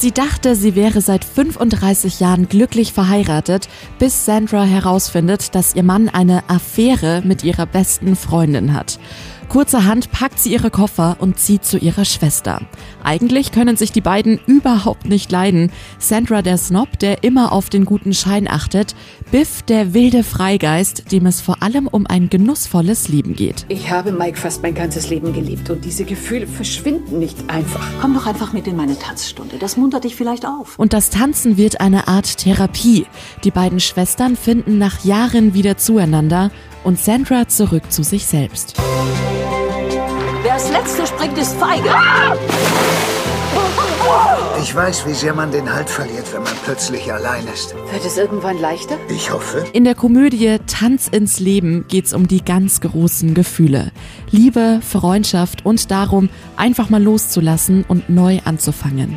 Sie dachte, sie wäre seit 35 Jahren glücklich verheiratet, bis Sandra herausfindet, dass ihr Mann eine Affäre mit ihrer besten Freundin hat. Kurzerhand packt sie ihre Koffer und zieht zu ihrer Schwester. Eigentlich können sich die beiden überhaupt nicht leiden. Sandra der Snob, der immer auf den guten Schein achtet, Biff der wilde Freigeist, dem es vor allem um ein genussvolles Leben geht. Ich habe Mike fast mein ganzes Leben geliebt und diese Gefühle verschwinden nicht einfach. Komm doch einfach mit in meine Tanzstunde. Das muntert dich vielleicht auf. Und das Tanzen wird eine Art Therapie. Die beiden Schwestern finden nach Jahren wieder zueinander und Sandra zurück zu sich selbst. Wer als Letzter springt, ist feige. Ich weiß, wie sehr man den Halt verliert, wenn man plötzlich allein ist. Wird es irgendwann leichter? Ich hoffe. In der Komödie Tanz ins Leben geht's um die ganz großen Gefühle. Liebe, Freundschaft und darum, einfach mal loszulassen und neu anzufangen.